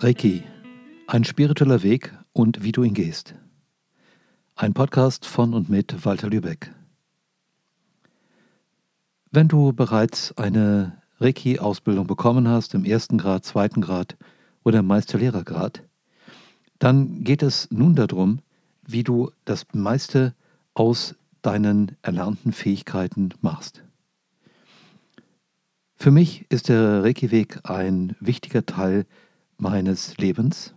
Reiki, ein spiritueller Weg und wie du ihn gehst. Ein Podcast von und mit Walter Lübeck. Wenn du bereits eine Reiki-Ausbildung bekommen hast, im ersten Grad, zweiten Grad oder Meisterlehrergrad, dann geht es nun darum, wie du das meiste aus deinen erlernten Fähigkeiten machst. Für mich ist der Reiki-Weg ein wichtiger Teil meines Lebens.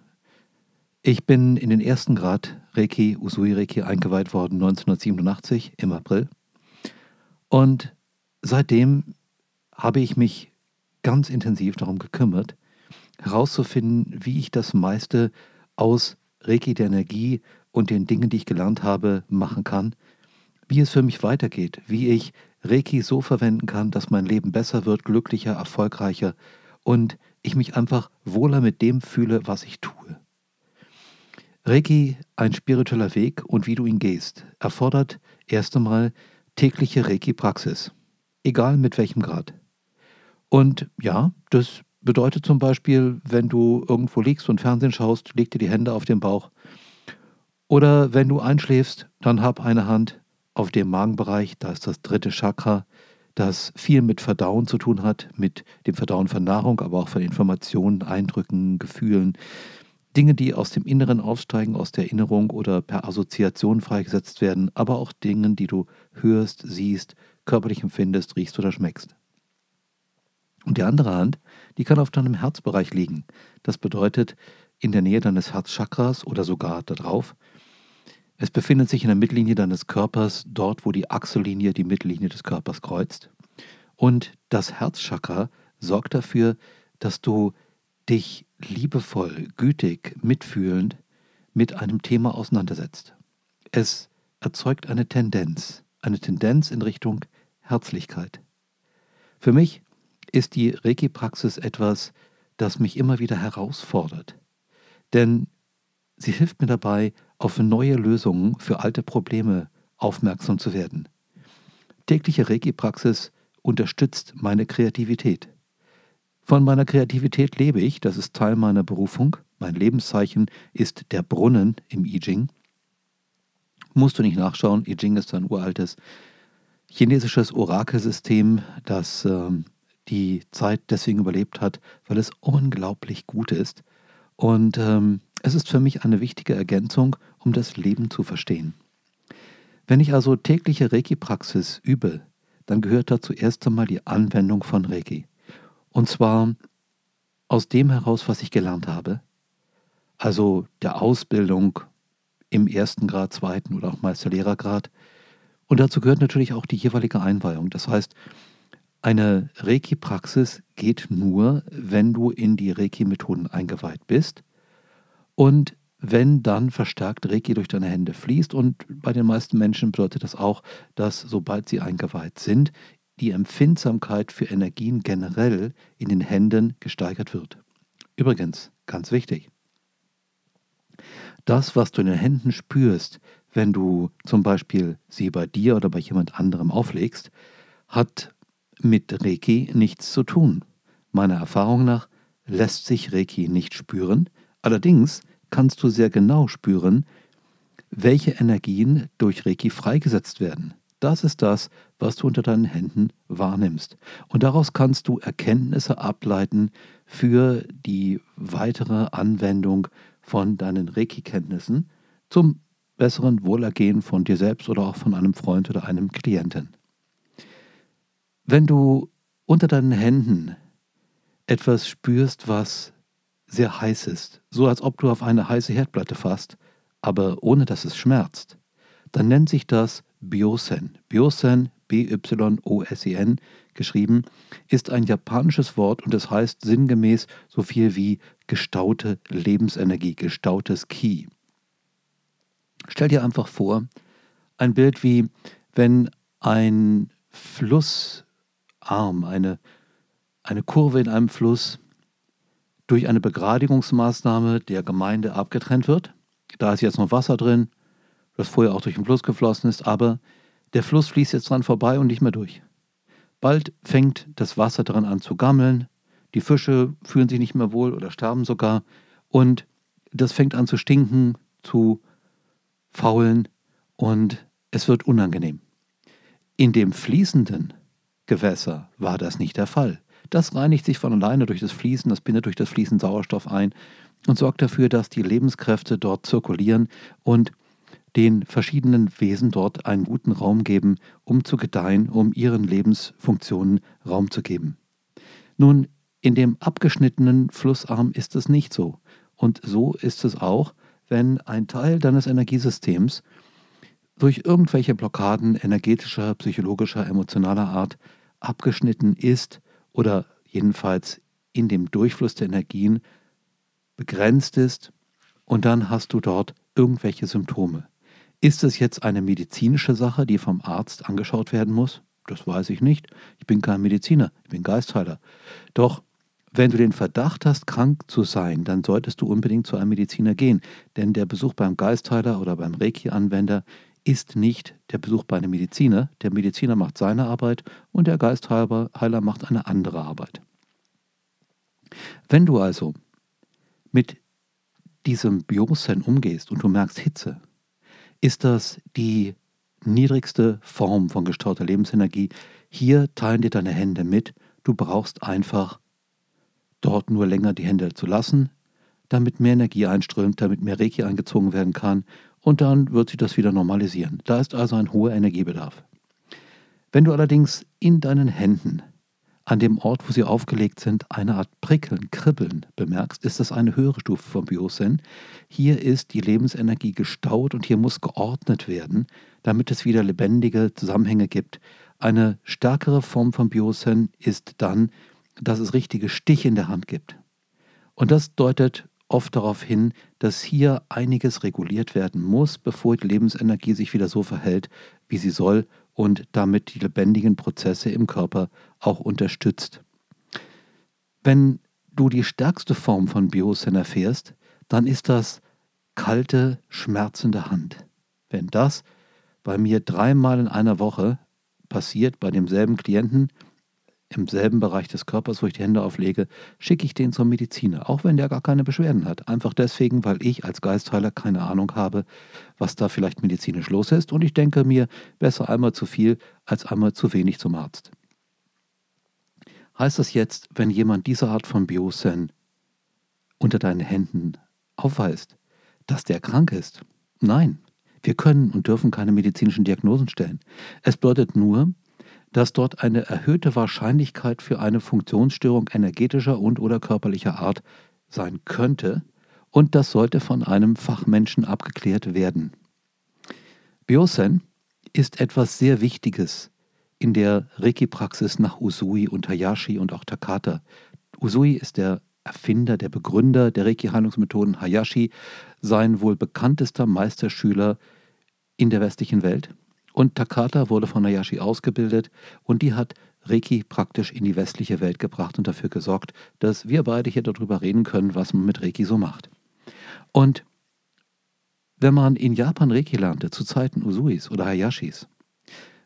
Ich bin in den ersten Grad Reiki, Usui Reiki eingeweiht worden 1987 im April. Und seitdem habe ich mich ganz intensiv darum gekümmert, herauszufinden, wie ich das meiste aus Reiki der Energie und den Dingen, die ich gelernt habe, machen kann, wie es für mich weitergeht, wie ich Reiki so verwenden kann, dass mein Leben besser wird, glücklicher, erfolgreicher und ich mich einfach wohler mit dem fühle, was ich tue. Reiki, ein spiritueller Weg und wie du ihn gehst, erfordert erst einmal tägliche Reiki-Praxis, egal mit welchem Grad. Und ja, das bedeutet zum Beispiel, wenn du irgendwo liegst und Fernsehen schaust, leg dir die Hände auf den Bauch. Oder wenn du einschläfst, dann hab eine Hand auf dem Magenbereich, da ist das dritte Chakra, das viel mit Verdauen zu tun hat, mit dem Verdauen von Nahrung, aber auch von Informationen, Eindrücken, Gefühlen, Dinge, die aus dem Inneren aufsteigen, aus der Erinnerung oder per Assoziation freigesetzt werden, aber auch Dinge, die du hörst, siehst, körperlich empfindest, riechst oder schmeckst. Und die andere Hand, die kann auf deinem Herzbereich liegen. Das bedeutet in der Nähe deines Herzchakras oder sogar darauf. Es befindet sich in der Mittellinie deines Körpers, dort wo die Achsellinie die Mittellinie des Körpers kreuzt. Und das Herzchakra sorgt dafür, dass du dich liebevoll, gütig, mitfühlend mit einem Thema auseinandersetzt. Es erzeugt eine Tendenz, eine Tendenz in Richtung Herzlichkeit. Für mich ist die Reiki-Praxis etwas, das mich immer wieder herausfordert. Denn sie hilft mir dabei, auf neue Lösungen für alte Probleme aufmerksam zu werden. Tägliche Reiki-Praxis unterstützt meine Kreativität. Von meiner Kreativität lebe ich, das ist Teil meiner Berufung. Mein Lebenszeichen ist der Brunnen im I Ching. Musst du nicht nachschauen, I Ching ist ein uraltes chinesisches Orakelsystem, das äh, die Zeit deswegen überlebt hat, weil es unglaublich gut ist. Und ähm, es ist für mich eine wichtige Ergänzung, um das Leben zu verstehen. Wenn ich also tägliche Reiki-Praxis übe, dann gehört dazu erst einmal die Anwendung von Reiki. Und zwar aus dem heraus, was ich gelernt habe, also der Ausbildung im ersten Grad, zweiten oder auch Meisterlehrergrad. Und dazu gehört natürlich auch die jeweilige Einweihung. Das heißt, eine Reiki-Praxis geht nur, wenn du in die Reiki-Methoden eingeweiht bist und wenn dann verstärkt Reiki durch deine Hände fließt. Und bei den meisten Menschen bedeutet das auch, dass sobald sie eingeweiht sind, die Empfindsamkeit für Energien generell in den Händen gesteigert wird. Übrigens, ganz wichtig, das, was du in den Händen spürst, wenn du zum Beispiel sie bei dir oder bei jemand anderem auflegst, hat mit Reiki nichts zu tun. Meiner Erfahrung nach lässt sich Reiki nicht spüren, Allerdings kannst du sehr genau spüren, welche Energien durch Reiki freigesetzt werden. Das ist das, was du unter deinen Händen wahrnimmst. Und daraus kannst du Erkenntnisse ableiten für die weitere Anwendung von deinen Reiki-Kenntnissen zum besseren Wohlergehen von dir selbst oder auch von einem Freund oder einem Klienten. Wenn du unter deinen Händen etwas spürst, was sehr heiß ist, so als ob du auf eine heiße Herdplatte fasst, aber ohne dass es schmerzt, dann nennt sich das Byosen. Byosen, B-Y-O-S-E-N, geschrieben, ist ein japanisches Wort und es heißt sinngemäß so viel wie gestaute Lebensenergie, gestautes Ki. Stell dir einfach vor, ein Bild wie wenn ein Flussarm, eine, eine Kurve in einem Fluss durch eine Begradigungsmaßnahme der Gemeinde abgetrennt wird. Da ist jetzt noch Wasser drin, das vorher auch durch den Fluss geflossen ist, aber der Fluss fließt jetzt dran vorbei und nicht mehr durch. Bald fängt das Wasser daran an zu gammeln, die Fische fühlen sich nicht mehr wohl oder sterben sogar Und das fängt an zu stinken, zu faulen und es wird unangenehm. In dem fließenden Gewässer war das nicht der Fall. Das reinigt sich von alleine durch das Fließen, das bindet durch das Fließen Sauerstoff ein und sorgt dafür, dass die Lebenskräfte dort zirkulieren und den verschiedenen Wesen dort einen guten Raum geben, um zu gedeihen, um ihren Lebensfunktionen Raum zu geben. Nun, in dem abgeschnittenen Flussarm ist es nicht so. Und so ist es auch, wenn ein Teil deines Energiesystems durch irgendwelche Blockaden energetischer, psychologischer, emotionaler Art abgeschnitten ist oder jedenfalls in dem Durchfluss der Energien begrenzt ist und dann hast du dort irgendwelche Symptome. Ist es jetzt eine medizinische Sache, die vom Arzt angeschaut werden muss? Das weiß ich nicht. Ich bin kein Mediziner, ich bin Geistheiler. Doch wenn du den Verdacht hast, krank zu sein, dann solltest du unbedingt zu einem Mediziner gehen, denn der Besuch beim Geistheiler oder beim Reiki-Anwender ist nicht der Besuch bei einem Mediziner. Der Mediziner macht seine Arbeit und der Geistheiler macht eine andere Arbeit. Wenn du also mit diesem Biosen umgehst und du merkst Hitze, ist das die niedrigste Form von gestauter Lebensenergie. Hier teilen dir deine Hände mit. Du brauchst einfach dort nur länger die Hände zu lassen, damit mehr Energie einströmt, damit mehr Reiki eingezogen werden kann und dann wird sich das wieder normalisieren. Da ist also ein hoher Energiebedarf. Wenn du allerdings in deinen Händen an dem Ort, wo sie aufgelegt sind, eine Art Prickeln, Kribbeln bemerkst, ist das eine höhere Stufe vom Biosen. Hier ist die Lebensenergie gestaut und hier muss geordnet werden, damit es wieder lebendige Zusammenhänge gibt. Eine stärkere Form von Biosen ist dann, dass es richtige Stiche in der Hand gibt. Und das deutet oft darauf hin, dass hier einiges reguliert werden muss, bevor die Lebensenergie sich wieder so verhält, wie sie soll und damit die lebendigen Prozesse im Körper auch unterstützt. Wenn du die stärkste Form von Biosen erfährst, dann ist das kalte, schmerzende Hand. Wenn das bei mir dreimal in einer Woche passiert, bei demselben Klienten, im selben Bereich des Körpers, wo ich die Hände auflege, schicke ich den zum Mediziner, auch wenn der gar keine Beschwerden hat. Einfach deswegen, weil ich als Geistheiler keine Ahnung habe, was da vielleicht medizinisch los ist. Und ich denke mir, besser einmal zu viel als einmal zu wenig zum Arzt. Heißt das jetzt, wenn jemand diese Art von Biosen unter deinen Händen aufweist, dass der krank ist? Nein, wir können und dürfen keine medizinischen Diagnosen stellen. Es bedeutet nur, dass dort eine erhöhte Wahrscheinlichkeit für eine Funktionsstörung energetischer und/oder körperlicher Art sein könnte und das sollte von einem Fachmenschen abgeklärt werden. Biosen ist etwas sehr Wichtiges in der Reiki-Praxis nach Usui und Hayashi und auch Takata. Usui ist der Erfinder, der Begründer der Reiki-Heilungsmethoden. Hayashi sein wohl bekanntester Meisterschüler in der westlichen Welt. Und Takata wurde von Hayashi ausgebildet und die hat Reiki praktisch in die westliche Welt gebracht und dafür gesorgt, dass wir beide hier darüber reden können, was man mit Reiki so macht. Und wenn man in Japan Reiki lernte, zu Zeiten Usuis oder Hayashis,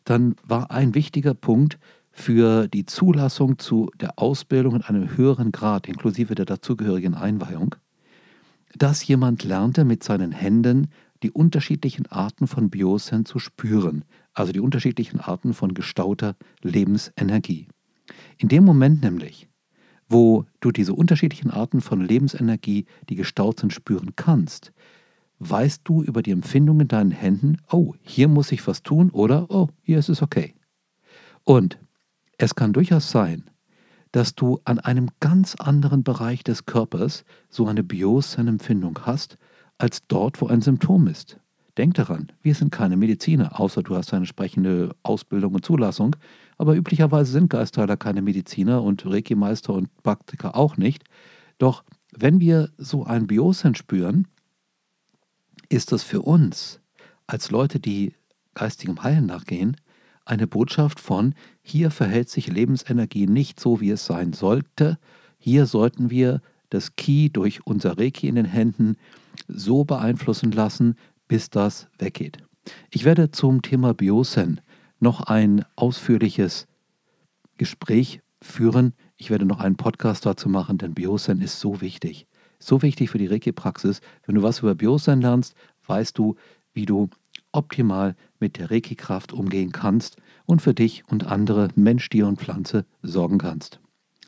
dann war ein wichtiger Punkt für die Zulassung zu der Ausbildung in einem höheren Grad, inklusive der dazugehörigen Einweihung, dass jemand lernte, mit seinen Händen die unterschiedlichen Arten von Biosen zu spüren, also die unterschiedlichen Arten von gestauter Lebensenergie. In dem Moment nämlich, wo du diese unterschiedlichen Arten von Lebensenergie, die gestaut sind, spüren kannst, weißt du über die Empfindung in deinen Händen, oh, hier muss ich was tun oder oh, hier ist es okay. Und es kann durchaus sein, dass du an einem ganz anderen Bereich des Körpers so eine Biosen-Empfindung hast, als dort, wo ein Symptom ist. Denk daran, wir sind keine Mediziner, außer du hast eine entsprechende Ausbildung und Zulassung. Aber üblicherweise sind Geistheiler keine Mediziner und Reiki-Meister und Praktiker auch nicht. Doch wenn wir so ein Biosen spüren, ist das für uns als Leute, die geistigem Heilen nachgehen, eine Botschaft von, hier verhält sich Lebensenergie nicht so, wie es sein sollte. Hier sollten wir das Ki durch unser Reiki in den Händen so beeinflussen lassen, bis das weggeht. Ich werde zum Thema Biosen noch ein ausführliches Gespräch führen. Ich werde noch einen Podcast dazu machen, denn Biosen ist so wichtig So wichtig für die Reiki-Praxis. Wenn du was über Biosen lernst, weißt du, wie du optimal mit der Reiki-Kraft umgehen kannst und für dich und andere, Mensch, Tier und Pflanze, sorgen kannst.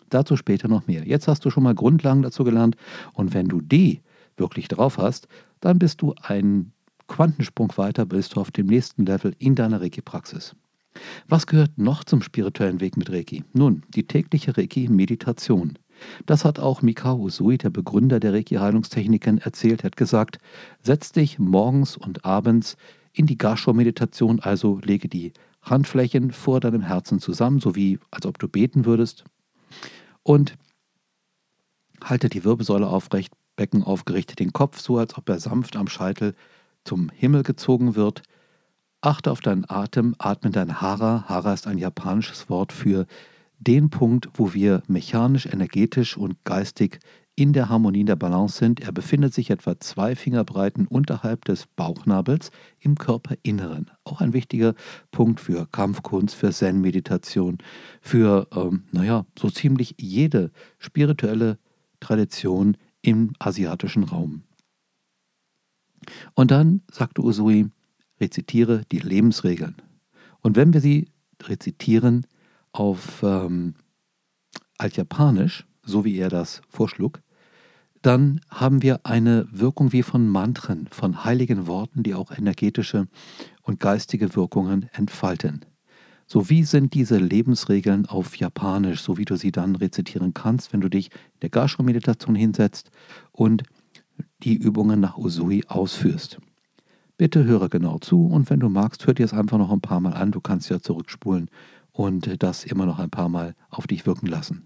Dazu später noch mehr. Jetzt hast du schon mal Grundlagen dazu gelernt und wenn du die wirklich drauf hast, dann bist du einen Quantensprung weiter, bist du auf dem nächsten Level in deiner Reiki-Praxis. Was gehört noch zum spirituellen Weg mit Reiki? Nun, die tägliche Reiki-Meditation. Das hat auch Mikao Usui, der Begründer der Reiki-Heilungstechniken, erzählt. Er hat gesagt, setz dich morgens und abends in die Gasho-Meditation, also lege die Handflächen vor deinem Herzen zusammen, so wie als ob du beten würdest. Und halte die Wirbelsäule aufrecht, Becken aufgerichtet, den Kopf so, als ob er sanft am Scheitel zum Himmel gezogen wird. Achte auf deinen Atem, atme dein Hara. Hara ist ein japanisches Wort für den Punkt, wo wir mechanisch, energetisch und geistig in der Harmonie, der Balance sind. Er befindet sich etwa zwei Fingerbreiten unterhalb des Bauchnabels im Körperinneren. Auch ein wichtiger Punkt für Kampfkunst, für Zen-Meditation, für, ähm, naja, so ziemlich jede spirituelle Tradition im asiatischen Raum. Und dann, sagte Usui, rezitiere die Lebensregeln. Und wenn wir sie rezitieren auf ähm, Altjapanisch, so wie er das vorschlug, dann haben wir eine Wirkung wie von Mantren, von heiligen Worten, die auch energetische und geistige Wirkungen entfalten. So wie sind diese Lebensregeln auf Japanisch, so wie du sie dann rezitieren kannst, wenn du dich in der Gashro-Meditation hinsetzt und die Übungen nach Usui ausführst. Bitte höre genau zu und wenn du magst, hör dir es einfach noch ein paar Mal an. Du kannst ja zurückspulen und das immer noch ein paar Mal auf dich wirken lassen.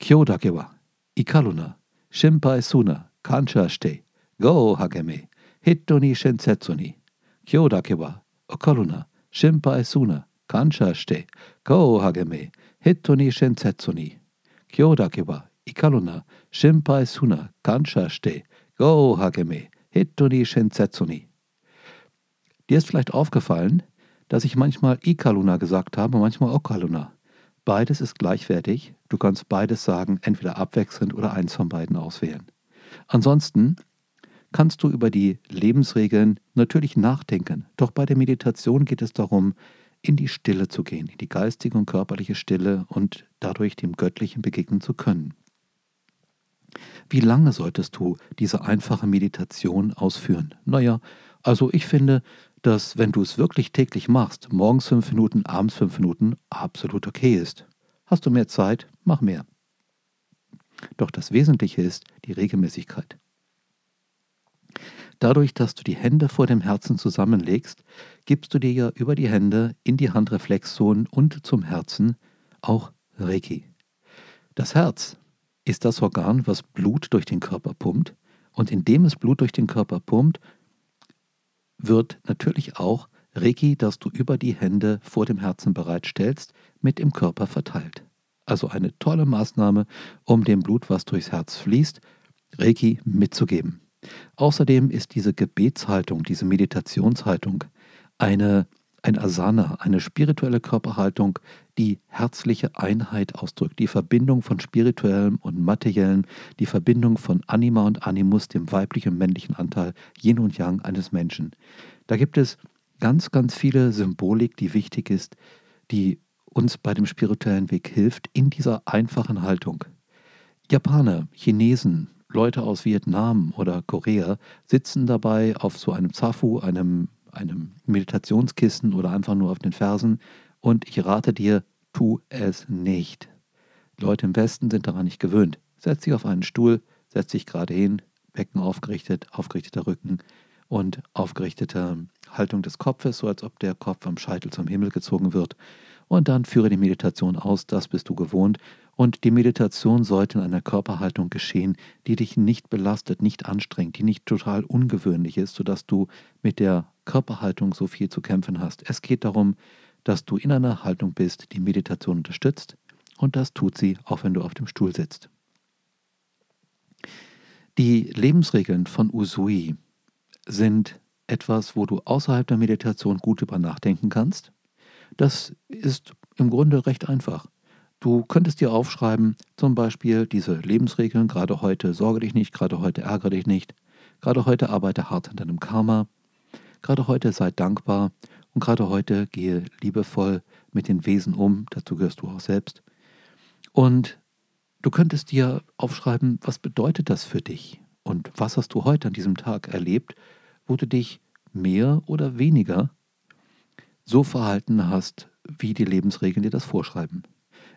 Kyo dakewa, ikaluna, Shimpai suna, kansha shite, go hageme, hitto ni shensetsu ni. Kyo dake wa, okaruna, shimpai suna, kansha shite, go hageme, hitto ni shensetsu ni. Kyo dake wa, ikaruna, shimpai suna, kansha shite, go hageme, hitto ni shensetsu ni. Dir ist vielleicht aufgefallen, dass ich manchmal Ikaluna gesagt habe, manchmal Okaluna. Beides ist gleichwertig. Du kannst beides sagen, entweder abwechselnd oder eins von beiden auswählen. Ansonsten kannst du über die Lebensregeln natürlich nachdenken. Doch bei der Meditation geht es darum, in die Stille zu gehen, in die geistige und körperliche Stille und dadurch dem Göttlichen begegnen zu können. Wie lange solltest du diese einfache Meditation ausführen? Naja, also ich finde, dass wenn du es wirklich täglich machst, morgens fünf Minuten, abends fünf Minuten, absolut okay ist. Hast du mehr Zeit, mach mehr. Doch das Wesentliche ist die Regelmäßigkeit. Dadurch, dass du die Hände vor dem Herzen zusammenlegst, gibst du dir ja über die Hände in die Handreflexzonen und zum Herzen auch Reiki. Das Herz ist das Organ, was Blut durch den Körper pumpt, und indem es Blut durch den Körper pumpt, wird natürlich auch Reiki, das du über die Hände vor dem Herzen bereitstellst, mit im Körper verteilt. Also eine tolle Maßnahme, um dem Blut, was durchs Herz fließt, Reiki mitzugeben. Außerdem ist diese Gebetshaltung, diese Meditationshaltung eine, ein Asana, eine spirituelle Körperhaltung, die herzliche Einheit ausdrückt, die Verbindung von spirituellem und materiellem, die Verbindung von Anima und Animus, dem weiblichen und männlichen Anteil, Yin und Yang eines Menschen. Da gibt es ganz, ganz viele Symbolik, die wichtig ist, die uns bei dem spirituellen Weg hilft, in dieser einfachen Haltung. Japaner, Chinesen, Leute aus Vietnam oder Korea sitzen dabei auf so einem Zafu, einem, einem Meditationskissen oder einfach nur auf den Fersen und ich rate dir, tu es nicht. Leute im Westen sind daran nicht gewöhnt. Setz dich auf einen Stuhl, setz dich gerade hin, Becken aufgerichtet, aufgerichteter Rücken und aufgerichtete Haltung des Kopfes, so als ob der Kopf am Scheitel zum Himmel gezogen wird. Und dann führe die Meditation aus, das bist du gewohnt. Und die Meditation sollte in einer Körperhaltung geschehen, die dich nicht belastet, nicht anstrengt, die nicht total ungewöhnlich ist, sodass du mit der Körperhaltung so viel zu kämpfen hast. Es geht darum, dass du in einer Haltung bist, die Meditation unterstützt und das tut sie, auch wenn du auf dem Stuhl sitzt. Die Lebensregeln von Usui sind etwas, wo du außerhalb der Meditation gut über nachdenken kannst. Das ist im Grunde recht einfach. Du könntest dir aufschreiben, zum Beispiel diese Lebensregeln, gerade heute sorge dich nicht, gerade heute ärgere dich nicht, gerade heute arbeite hart an deinem Karma, gerade heute sei dankbar und gerade heute gehe liebevoll mit den Wesen um, dazu gehörst du auch selbst. Und du könntest dir aufschreiben, was bedeutet das für dich und was hast du heute an diesem Tag erlebt, wo du dich mehr oder weniger so verhalten hast, wie die Lebensregeln dir das vorschreiben.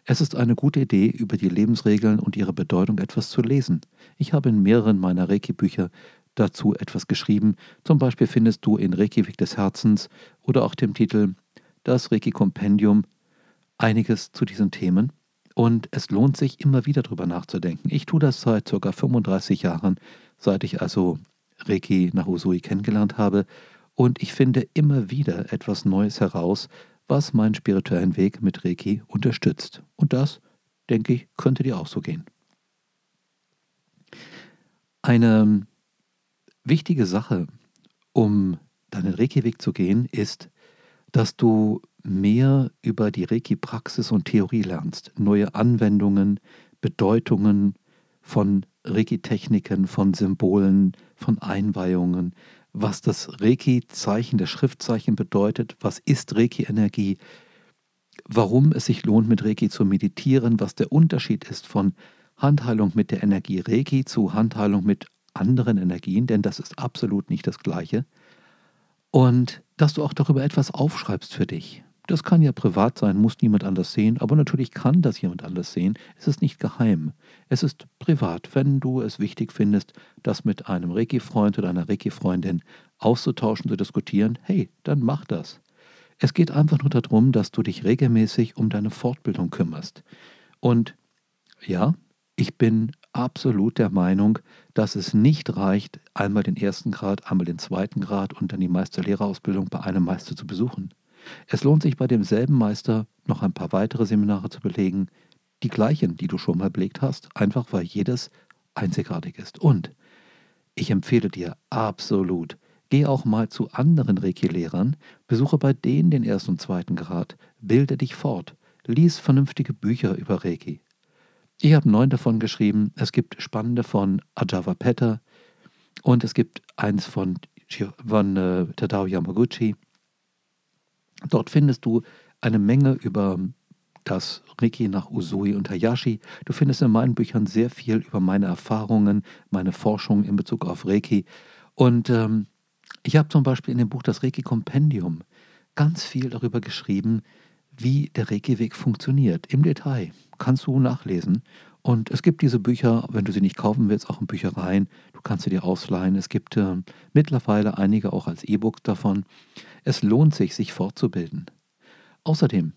Es ist eine gute Idee, über die Lebensregeln und ihre Bedeutung etwas zu lesen. Ich habe in mehreren meiner Reiki-Bücher dazu etwas geschrieben. Zum Beispiel findest du in Reiki Weg des Herzens oder auch dem Titel Das Reiki-Kompendium einiges zu diesen Themen. Und es lohnt sich immer wieder darüber nachzudenken. Ich tue das seit ca. 35 Jahren, seit ich also Reiki nach Usui kennengelernt habe. Und ich finde immer wieder etwas Neues heraus, was meinen spirituellen Weg mit Reiki unterstützt. Und das, denke ich, könnte dir auch so gehen. Eine wichtige Sache, um deinen Reiki-Weg zu gehen, ist, dass du mehr über die Reiki-Praxis und Theorie lernst, neue Anwendungen, Bedeutungen von Reiki-Techniken, von Symbolen, von Einweihungen, was das Reiki-Zeichen, das Schriftzeichen bedeutet, was ist Reiki-Energie, warum es sich lohnt, mit Reiki zu meditieren, was der Unterschied ist von Handheilung mit der Energie Reiki zu Handheilung mit anderen Energien, denn das ist absolut nicht das Gleiche. Und dass du auch darüber etwas aufschreibst für dich. Das kann ja privat sein, muss niemand anders sehen, aber natürlich kann das jemand anders sehen. Es ist nicht geheim. Es ist privat. Wenn du es wichtig findest, das mit einem Reiki-Freund oder einer Reiki-Freundin auszutauschen, zu diskutieren, hey, dann mach das. Es geht einfach nur darum, dass du dich regelmäßig um deine Fortbildung kümmerst. Und ja, ich bin absolut der Meinung, dass es nicht reicht, einmal den ersten Grad, einmal den zweiten Grad und dann die Meisterlehrerausbildung bei einem Meister zu besuchen. Es lohnt sich bei demselben Meister noch ein paar weitere Seminare zu belegen, die gleichen, die du schon mal belegt hast, einfach weil jedes einzigartig ist. Und ich empfehle dir absolut, geh auch mal zu anderen Reiki-Lehrern, besuche bei denen den ersten und zweiten Grad, bilde dich fort, lies vernünftige Bücher über Reiki. Ich habe neun davon geschrieben. Es gibt spannende von Ajava Petter und es gibt eins von, von äh, Tadao Yamaguchi. Dort findest du eine Menge über das Reiki nach Usui und Hayashi. Du findest in meinen Büchern sehr viel über meine Erfahrungen, meine Forschung in Bezug auf Reiki. Und ähm, ich habe zum Beispiel in dem Buch Das Reiki-Kompendium ganz viel darüber geschrieben, wie der Reiki-Weg funktioniert. Im Detail kannst du nachlesen. Und es gibt diese Bücher, wenn du sie nicht kaufen willst, auch in Büchereien. Du kannst sie dir ausleihen. Es gibt äh, mittlerweile einige auch als E-Book davon. Es lohnt sich, sich fortzubilden. Außerdem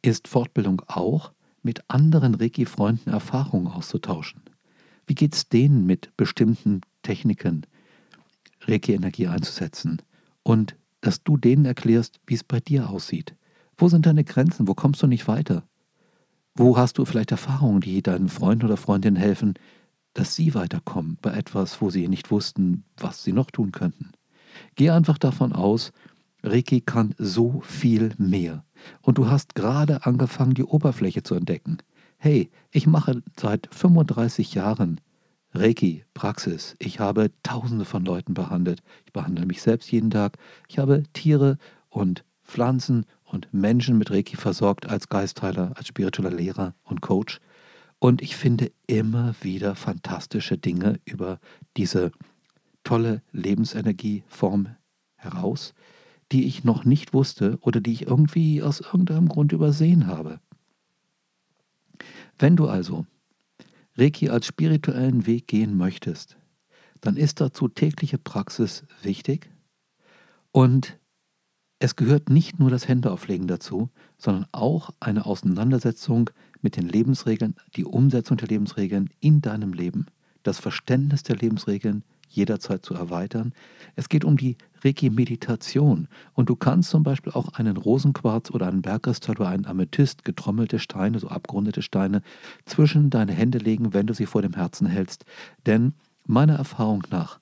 ist Fortbildung auch, mit anderen Reiki-Freunden Erfahrungen auszutauschen. Wie geht es denen mit bestimmten Techniken, Reiki-Energie einzusetzen? Und dass du denen erklärst, wie es bei dir aussieht. Wo sind deine Grenzen? Wo kommst du nicht weiter? Wo hast du vielleicht Erfahrungen, die deinen Freunden oder Freundinnen helfen, dass sie weiterkommen bei etwas, wo sie nicht wussten, was sie noch tun könnten? Geh einfach davon aus, Reiki kann so viel mehr. Und du hast gerade angefangen, die Oberfläche zu entdecken. Hey, ich mache seit 35 Jahren Reiki-Praxis. Ich habe tausende von Leuten behandelt. Ich behandle mich selbst jeden Tag. Ich habe Tiere und Pflanzen und Menschen mit Reiki versorgt als Geistheiler, als spiritueller Lehrer und Coach. Und ich finde immer wieder fantastische Dinge über diese tolle Lebensenergieform heraus, die ich noch nicht wusste oder die ich irgendwie aus irgendeinem Grund übersehen habe. Wenn du also Reiki als spirituellen Weg gehen möchtest, dann ist dazu tägliche Praxis wichtig und es gehört nicht nur das Händeauflegen dazu, sondern auch eine Auseinandersetzung mit den Lebensregeln, die Umsetzung der Lebensregeln in deinem Leben, das Verständnis der Lebensregeln jederzeit zu erweitern. Es geht um die Reiki-Meditation und du kannst zum Beispiel auch einen Rosenquarz oder einen Bergkristall oder einen Amethyst, getrommelte Steine, so abgerundete Steine, zwischen deine Hände legen, wenn du sie vor dem Herzen hältst. Denn meiner Erfahrung nach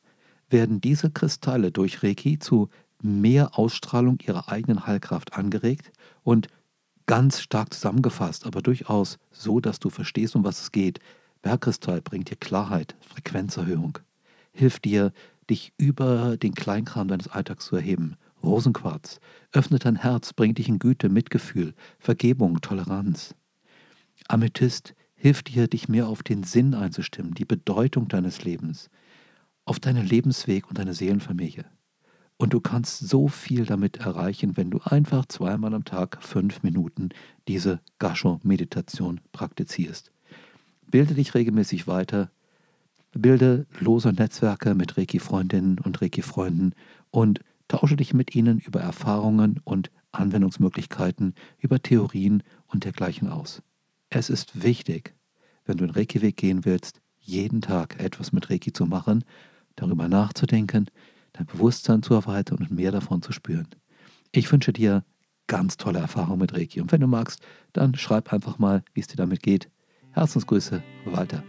werden diese Kristalle durch Reiki zu mehr Ausstrahlung ihrer eigenen Heilkraft angeregt und ganz stark zusammengefasst, aber durchaus so, dass du verstehst, um was es geht. Bergkristall bringt dir Klarheit, Frequenzerhöhung, hilft dir, dich über den Kleinkram deines Alltags zu erheben. Rosenquarz öffnet dein Herz, bringt dich in Güte, Mitgefühl, Vergebung, Toleranz. Amethyst hilft dir, dich mehr auf den Sinn einzustimmen, die Bedeutung deines Lebens, auf deinen Lebensweg und deine Seelenfamilie. Und du kannst so viel damit erreichen, wenn du einfach zweimal am Tag fünf Minuten diese Gasho-Meditation praktizierst. Bilde dich regelmäßig weiter, bilde lose Netzwerke mit Reiki-Freundinnen und Reiki-Freunden und tausche dich mit ihnen über Erfahrungen und Anwendungsmöglichkeiten, über Theorien und dergleichen aus. Es ist wichtig, wenn du den Reiki-Weg gehen willst, jeden Tag etwas mit Reiki zu machen, darüber nachzudenken, dein Bewusstsein zu erweitern und mehr davon zu spüren. Ich wünsche dir ganz tolle Erfahrungen mit Reiki und wenn du magst, dann schreib einfach mal, wie es dir damit geht. Herzensgrüße, Walter.